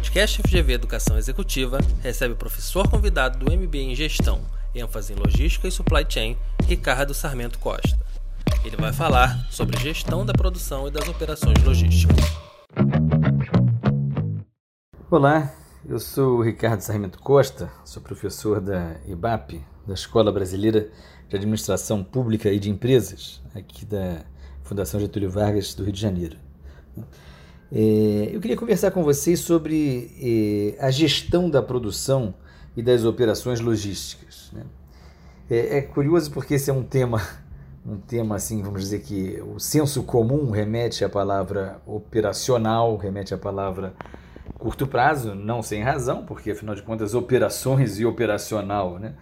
podcast FGV Educação Executiva recebe o professor convidado do MBA em Gestão, ênfase em Logística e Supply Chain, Ricardo Sarmento Costa. Ele vai falar sobre gestão da produção e das operações logísticas. Olá, eu sou Ricardo Sarmento Costa, sou professor da IBAP, da Escola Brasileira de Administração Pública e de Empresas, aqui da Fundação Getúlio Vargas do Rio de Janeiro. É, eu queria conversar com vocês sobre é, a gestão da produção e das operações logísticas. Né? É, é, curioso porque esse é um tema, um tema assim, vamos dizer que o senso comum remete à palavra operacional, remete à palavra curto prazo, não sem razão, porque afinal de contas operações e operacional né,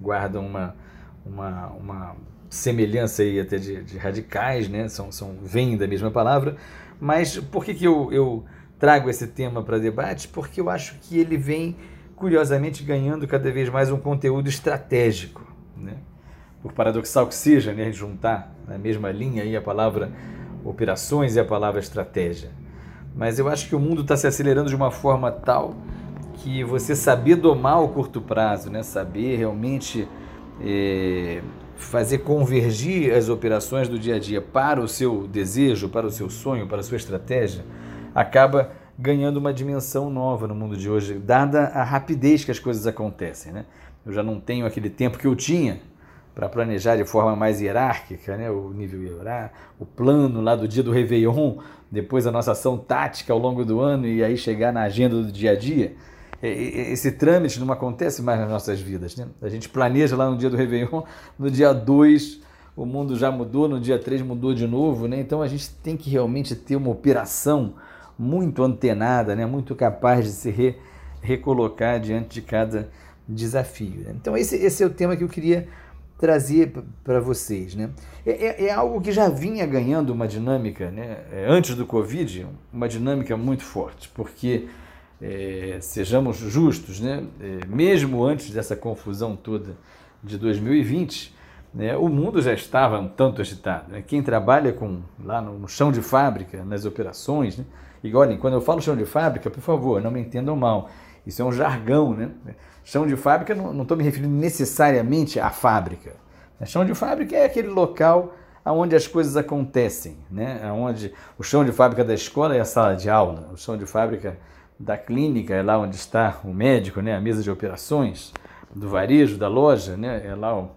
guardam uma, uma, uma semelhança aí até de, de radicais, né, são, são, vêm da mesma palavra, mas por que, que eu, eu trago esse tema para debate? Porque eu acho que ele vem, curiosamente, ganhando cada vez mais um conteúdo estratégico. Né? Por paradoxal que seja, né, juntar na mesma linha aí a palavra operações e a palavra estratégia. Mas eu acho que o mundo está se acelerando de uma forma tal que você saber domar o curto prazo, né? saber realmente é, fazer convergir as operações do dia a dia para o seu desejo, para o seu sonho, para a sua estratégia, acaba ganhando uma dimensão nova no mundo de hoje, dada a rapidez que as coisas acontecem. Né? Eu já não tenho aquele tempo que eu tinha para planejar de forma mais hierárquica, né? o nível hierárquico, o plano lá do dia do Réveillon, depois a nossa ação tática ao longo do ano e aí chegar na agenda do dia a dia. Esse trâmite não acontece mais nas nossas vidas. Né? A gente planeja lá no dia do Réveillon, no dia 2 o mundo já mudou, no dia 3 mudou de novo, né? então a gente tem que realmente ter uma operação muito antenada, né? muito capaz de se re recolocar diante de cada desafio. Né? Então esse, esse é o tema que eu queria trazer para vocês. Né? É, é, é, algo que já vinha ganhando uma dinâmica, né? É, antes do Covid, uma dinâmica muito forte, porque é, sejamos justos, né? É, mesmo antes dessa confusão toda de 2020, né, o mundo já estava um tanto agitado. Né? Quem trabalha com lá no, chão de fábrica, nas operações, né? e olhem, quando eu falo chão de fábrica, por favor, não me entendam mal, isso é um jargão. Né? Chão de fábrica, não estou me referindo necessariamente à fábrica. Chão de fábrica é aquele local onde as coisas acontecem, né? onde o chão de fábrica da escola é a sala de aula, o chão de fábrica da clínica, é lá onde está o médico, né, a mesa de operações, do varejo, da loja, né, é lá o,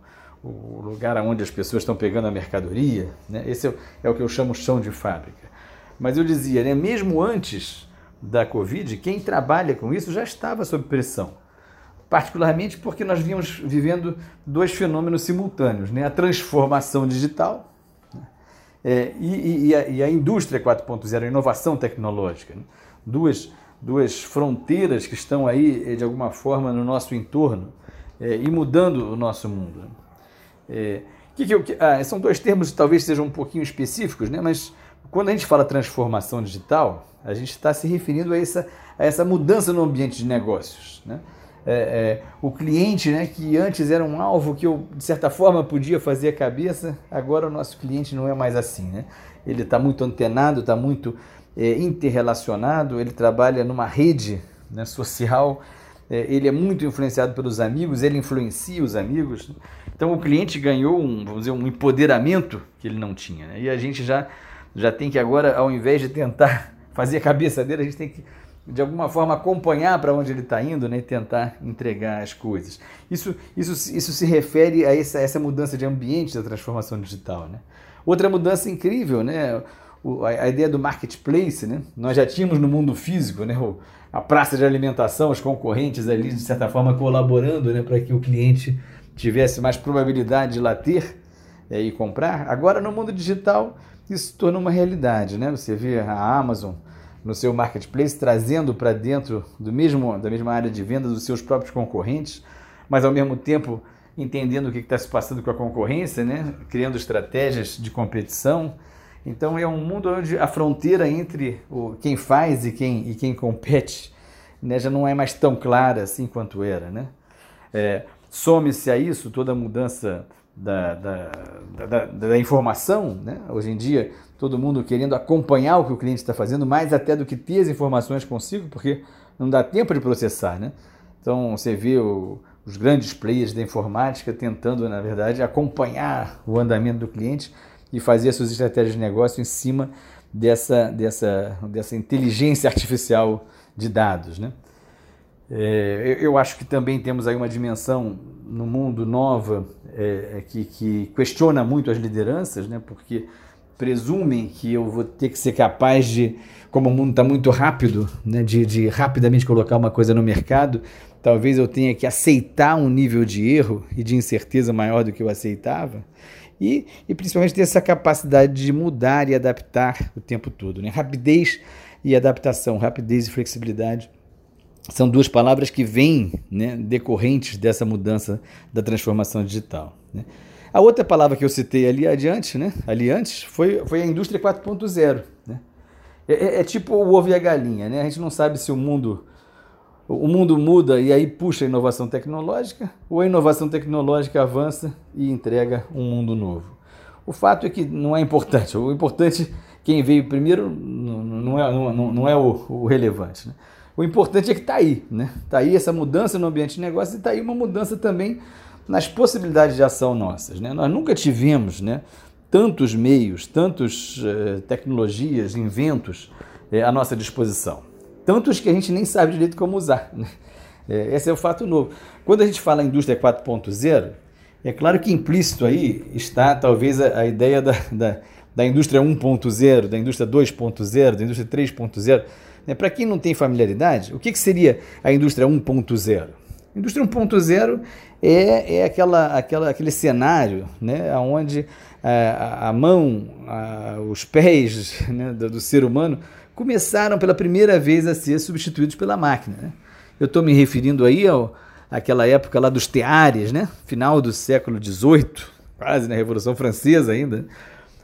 o lugar onde as pessoas estão pegando a mercadoria. Né, esse é, é o que eu chamo chão de fábrica. Mas eu dizia, né, mesmo antes da Covid, quem trabalha com isso já estava sob pressão. Particularmente porque nós vínhamos vivendo dois fenômenos simultâneos: né? a transformação digital né? é, e, e, a, e, a, indústria 4.0, a inovação tecnológica. Né? Duas, duas fronteiras que estão aí, eh, de alguma forma, no nosso entorno é, e mudando o nosso mundo. É, que que eu, ah, são dois termos que talvez sejam um pouquinho específicos, né? mas quando a gente fala transformação digital, a gente está se referindo a essa, a essa mudança no ambiente de negócios. Né? É, é, o cliente, né, que antes era um alvo que eu, de certa forma, podia fazer a cabeça, agora o nosso cliente não é mais assim. Né? Ele está muito antenado, está muito é, interrelacionado, ele trabalha numa rede né, social, é, ele é muito influenciado pelos amigos, ele influencia os amigos. Então o cliente ganhou um, vamos dizer, um empoderamento que ele não tinha. Né? E a gente já, já tem que agora, ao invés de tentar fazer a cabeça dele, a gente tem que de alguma forma acompanhar para onde ele está indo né, e tentar entregar as coisas. Isso, isso, isso se refere a essa, essa mudança de ambiente da transformação digital. Né? Outra mudança incrível, né? A, ideia do marketplace, né? Nós já tínhamos no mundo físico, né? a praça de alimentação, os concorrentes ali, de certa forma, colaborando né? para que o cliente tivesse mais probabilidade de lá ter é, e comprar. Agora, no mundo digital, isso se tornou uma realidade. Né? Você vê a Amazon no seu marketplace trazendo para dentro do mesmo, da mesma área de venda dos seus próprios concorrentes, mas ao mesmo tempo entendendo o que está se passando com a concorrência, né? criando estratégias de competição. Então é um mundo onde a fronteira entre o, quem faz e quem, e quem compete né, já não é mais tão clara assim quanto era. Né? É, Some-se a isso toda a mudança da, da, da, da informação, né? hoje em dia todo mundo querendo acompanhar o que o cliente está fazendo, mais até do que ter as informações consigo, porque não dá tempo de processar. Né? Então você vê o, os grandes players da informática tentando, na verdade, acompanhar o andamento do cliente e fazer as suas estratégias de negócio em cima dessa, dessa, dessa inteligência artificial de dados. Né? É, eu acho que também temos aí uma dimensão no mundo nova é, é, que, que, questiona muito as lideranças, né? porque presumem que eu vou ter que ser capaz de, como o mundo está muito rápido, né? de, de rapidamente colocar uma coisa no mercado, talvez eu tenha que aceitar um nível de erro e de incerteza maior do que eu aceitava. E, e principalmente ter essa capacidade de mudar e adaptar o tempo todo. Né? Rapidez e adaptação, rapidez e flexibilidade são duas palavras que vêm né, decorrentes dessa mudança da transformação digital. Né? A outra palavra que eu citei ali adiante, né, ali antes, foi, foi a indústria 4.0. Né? É, é, é, tipo o ovo e a galinha. Né? A gente não sabe se o mundo, o mundo muda e aí puxa a inovação tecnológica, ou a inovação tecnológica avança e entrega um mundo novo. O fato é que não é importante. O importante, quem veio primeiro, não é, não, não é o, o relevante. Né? O importante é que está aí, né? Está aí essa mudança no ambiente de negócio e está aí uma mudança também nas possibilidades de ação nossas. Né? Nós nunca tivemos né, tantos meios, tantas eh, tecnologias, inventos eh, à nossa disposição. Tantos que a gente nem sabe direito como usar. Né? Eh, esse é o fato novo. Quando a gente fala indústria 4.0, é claro que implícito aí está talvez a, a ideia da, da, da indústria 1.0, da indústria 2.0, da indústria 3.0 né? Para quem não tem familiaridade, o que, que seria a indústria 1.0? A indústria 1.0 é, é aquela, aquela, aquele cenário né, onde é, a, a mão, a, os pés né, do, do, ser humano começaram pela primeira vez a ser substituídos pela máquina. Né? Eu estou me referindo aí ao, àquela época lá dos teares, né? final do século XVIII, quase na Revolução Francesa ainda,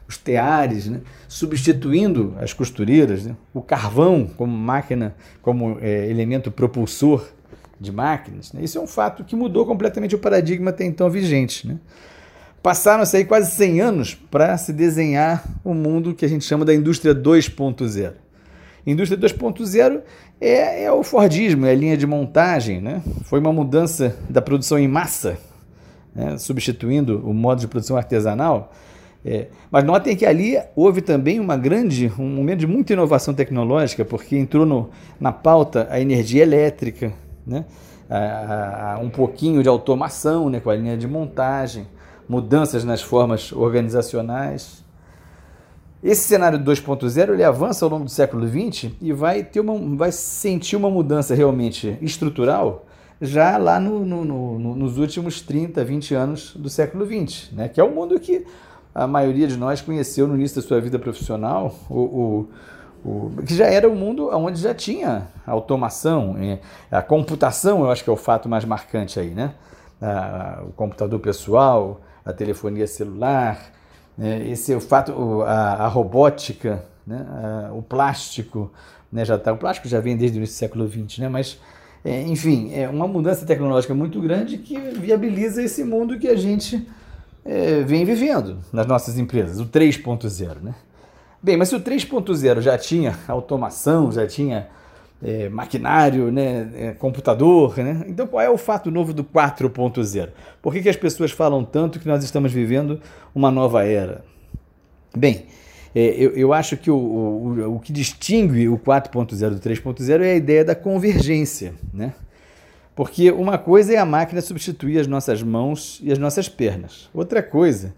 os teares, né? substituindo as costureiras, né? o carvão como máquina, como é, elemento propulsor de máquinas. Né? Isso é um fato que mudou completamente o paradigma até então vigente. Né? Passaram-se quase 100 anos para se desenhar o mundo que a gente chama da indústria 2.0. Indústria 2.0 é, é, o Fordismo, é a linha de montagem. Né? Foi uma mudança da produção em massa, né? substituindo o modo de produção artesanal é, mas notem que ali houve também uma grande, um momento de muita inovação tecnológica, porque entrou no, na pauta a energia elétrica, né? A, a, um pouquinho de automação né? com a linha de montagem, mudanças nas formas organizacionais. Esse cenário 2.0 ele avança ao longo do século XX e vai, ter uma, vai sentir uma mudança realmente estrutural já lá no, no, no, nos últimos 30, 20 anos do século XX, né? que é o mundo que a maioria de nós conheceu no início da sua vida profissional, o, o, o que já era um mundo onde já tinha automação, é, a computação, eu acho que é o fato mais marcante aí, né? o computador pessoal, a telefonia celular? Esse é o fato, a, a robótica, né? o plástico, né? já tá, o plástico já vem desde o início do século XX, né? mas é, enfim, é uma mudança tecnológica muito grande que viabiliza esse mundo que a gente é, vem vivendo nas nossas empresas, o 3.0. Né? Bem, mas se o 3.0 já tinha automação, já tinha é, maquinário, né, é, computador, né? então qual é o fato novo do 4.0? Por que, que as pessoas falam tanto que nós estamos vivendo uma nova era? Bem, é, eu, eu, acho que o, o, o que distingue o 4.0 do 3.0 é a ideia da convergência. Né? Porque uma coisa é a máquina substituir as nossas mãos e as nossas pernas. Outra coisa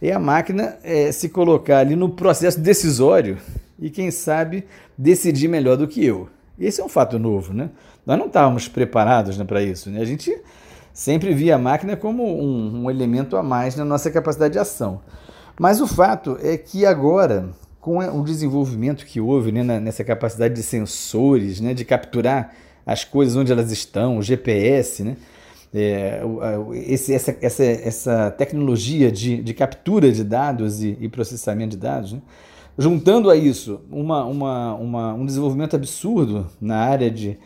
é a máquina é, se colocar ali no processo decisório e, quem sabe, decidir melhor do que eu. Esse é um fato novo, né? Nós não estávamos preparados né, para isso. Né? A gente sempre via a máquina como um, um elemento a mais na nossa capacidade de ação. Mas o fato é que agora, com o desenvolvimento que houve né, nessa capacidade de sensores, né, de capturar as coisas onde elas estão, o GPS, né? É, esse, essa, essa, essa tecnologia de, de captura de dados e, e processamento de dados, né? Juntando a isso uma, uma, uma, um desenvolvimento absurdo na área de,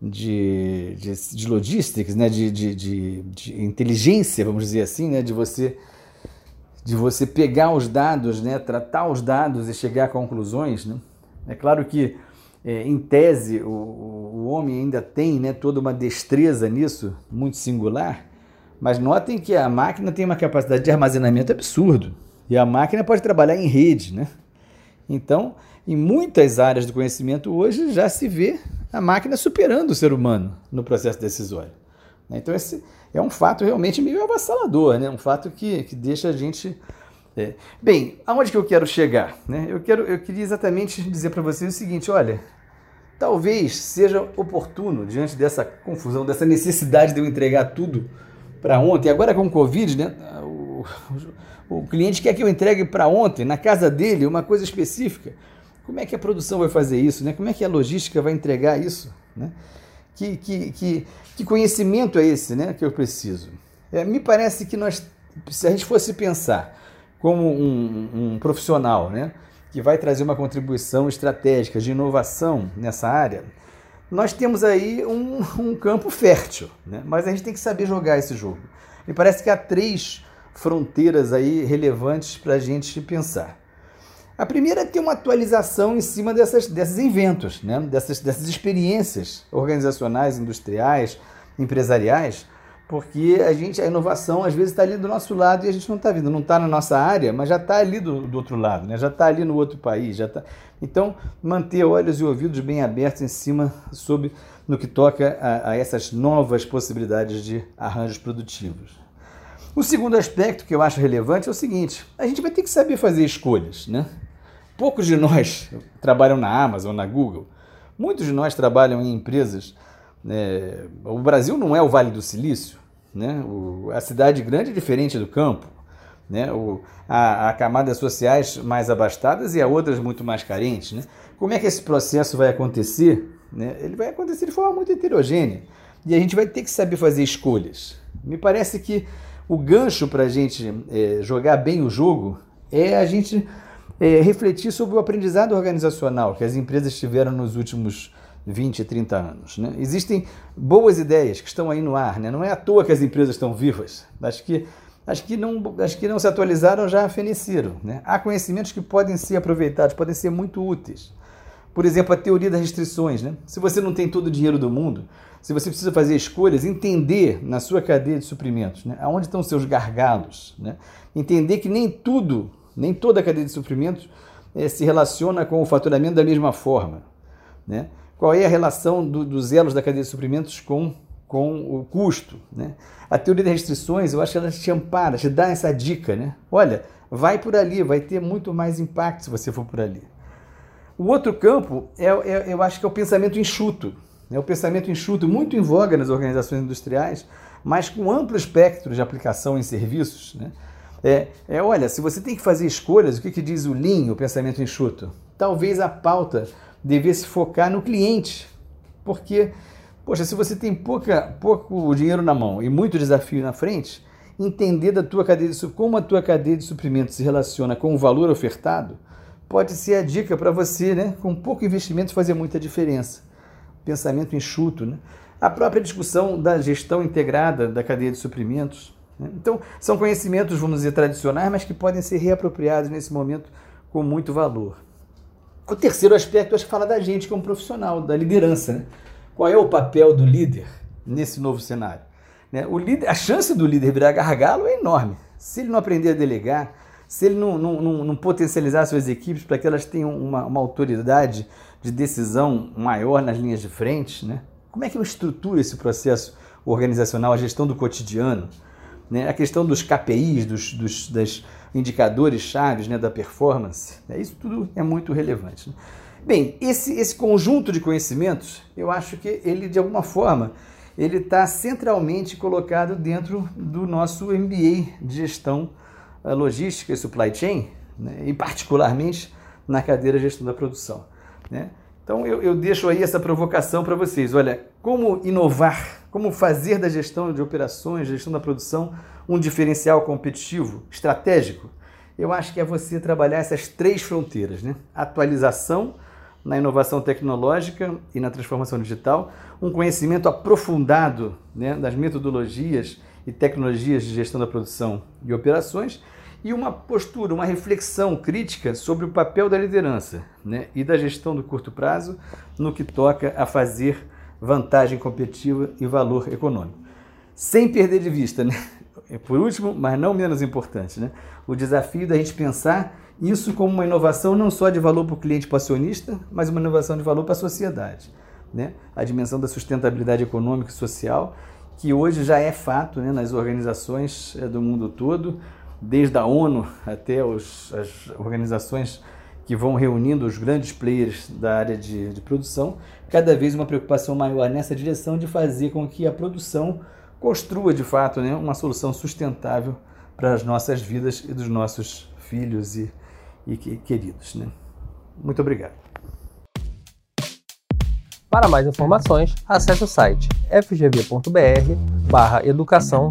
de, de, de logistics, né? de, de, de, de inteligência, vamos dizer assim, né? de você de você pegar os dados, né, tratar os dados e chegar a conclusões. Né? É claro que, é, em tese, o, o homem ainda tem né, toda uma destreza nisso, muito singular, mas notem que a máquina tem uma capacidade de armazenamento absurdo. E a máquina pode trabalhar em rede. Né? Então, em muitas áreas do conhecimento hoje já se vê a máquina superando o ser humano no processo decisório. Então, esse é um fato realmente meio avassalador, né? um fato que, que deixa a gente. É... Bem, aonde que eu quero chegar? Né? Eu, quero, eu queria exatamente dizer para vocês o seguinte: olha, talvez seja oportuno, diante dessa confusão, dessa necessidade de eu entregar tudo para ontem, agora com o Covid, né? o, o cliente quer que eu entregue para ontem, na casa dele, uma coisa específica. Como é que a produção vai fazer isso? Né? Como é que a logística vai entregar isso? Né? Que, que, que, que conhecimento é esse né, que eu preciso? É, me parece que nós, se a gente fosse pensar como um, um profissional né, que vai trazer uma contribuição estratégica de inovação nessa área, nós temos aí um, um campo fértil, né? mas a gente tem que saber jogar esse jogo. Me parece que há três fronteiras aí relevantes para a gente pensar. A primeira é ter uma atualização em cima dessas, desses inventos, né? dessas, dessas experiências organizacionais, industriais, empresariais, porque a gente, a inovação às vezes está ali do nosso lado e a gente não está vindo, não está na nossa área, mas já está ali do, do, outro lado, né? já está ali no outro país, já tá. Então, manter olhos e ouvidos bem abertos em cima sobre no que toca a, a essas novas possibilidades de arranjos produtivos. O segundo aspecto que eu acho relevante é o seguinte: a gente vai ter que saber fazer escolhas, né? Poucos de nós trabalham na Amazon, na Google. Muitos de nós trabalham em empresas. Né? O Brasil não é o Vale do Silício. Né? O, a cidade grande é diferente do campo. Né? O, há, há camadas sociais mais abastadas e há outras muito mais carentes. Né? Como é que esse processo vai acontecer? Né? Ele vai acontecer de forma muito heterogênea. E a gente vai ter que saber fazer escolhas. Me parece que o gancho para a gente é, jogar bem o jogo é a gente é, refletir sobre o aprendizado organizacional que as empresas tiveram nos últimos 20, 30 anos. Né? Existem boas ideias que estão aí no ar, né? não é à toa que as empresas estão vivas. Acho que, acho que, não, acho que não se atualizaram já feneceram. Né? Há conhecimentos que podem ser aproveitados, podem ser muito úteis. Por exemplo, a teoria das restrições. Né? Se você não tem todo o dinheiro do mundo, se você precisa fazer escolhas, entender na sua cadeia de suprimentos, né? aonde estão seus gargalos. Né? Entender que nem tudo nem toda a cadeia de suprimentos é, se relaciona com o faturamento da mesma forma. Né? Qual é a relação do, dos elos da cadeia de suprimentos com, com o custo? Né? A teoria das restrições, eu acho que ela te ampara, te dá essa dica. Né? Olha, vai por ali, vai ter muito mais impacto se você for por ali. O outro campo, é, é eu acho que é o pensamento enxuto. É o pensamento enxuto, muito em voga nas organizações industriais, mas com amplo espectro de aplicação em serviços. Né? É, é, olha, se você tem que fazer escolhas, o que, que diz o Lean, o pensamento enxuto? Talvez a pauta devesse focar no cliente. Porque, poxa, se você tem pouca, pouco dinheiro na mão e muito desafio na frente, entender da tua cadeia de, como a tua cadeia de suprimentos se relaciona com o valor ofertado pode ser a dica para você, né, com pouco investimento, fazer muita diferença. Pensamento enxuto, né? A própria discussão da gestão integrada da cadeia de suprimentos né? Então, são conhecimentos, vamos dizer, tradicionais, mas que podem ser reapropriados nesse momento com muito valor. O terceiro aspecto, acho que fala da gente como profissional, da liderança. Né? Qual é o papel do líder nesse novo cenário? Né? O líder, a chance do líder virar gargalo é enorme. Se ele não aprender a delegar, se ele não, não, não, não potencializar suas equipes para que elas tenham uma, uma, autoridade de decisão maior nas linhas de frente, né? como é que eu estruturo esse processo organizacional, a gestão do cotidiano? né? a questão dos KPIs, dos, dos das indicadores chaves né, da performance, né? isso tudo é muito relevante. Né? Bem, esse, esse conjunto de conhecimentos, eu acho que ele, de alguma forma, ele está centralmente colocado dentro do nosso MBA de gestão eh, logística e supply chain, né? e particularmente na cadeira gestão da produção. Né? Então eu, eu deixo aí essa provocação para vocês. Olha, como inovar, como fazer da gestão de operações, gestão da produção, um diferencial competitivo, estratégico? Eu acho que é você trabalhar essas três fronteiras, né? Atualização na inovação tecnológica e na transformação digital, um conhecimento aprofundado né, das metodologias e tecnologias de gestão da produção e operações e uma postura, uma reflexão crítica sobre o papel da liderança né, e da gestão do curto prazo no que toca a fazer vantagem competitiva e valor econômico. Sem perder de vista, né? por último, mas não menos importante, né? o desafio da gente pensar isso como uma inovação não só de valor para o cliente passionista, mas uma inovação de valor para a sociedade. Né? A dimensão da sustentabilidade econômica e social, que hoje já é fato né, nas organizações eh, do mundo todo, desde a ONU até os, as organizações que vão reunindo os grandes players da área de, de produção, cada vez uma preocupação maior nessa direção de fazer com que a produção construa de fato né, uma solução sustentável para as nossas vidas e dos nossos filhos e, e queridos. Né? Muito obrigado. Para mais informações, acesse o site fgv.br barra educação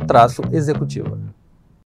executiva.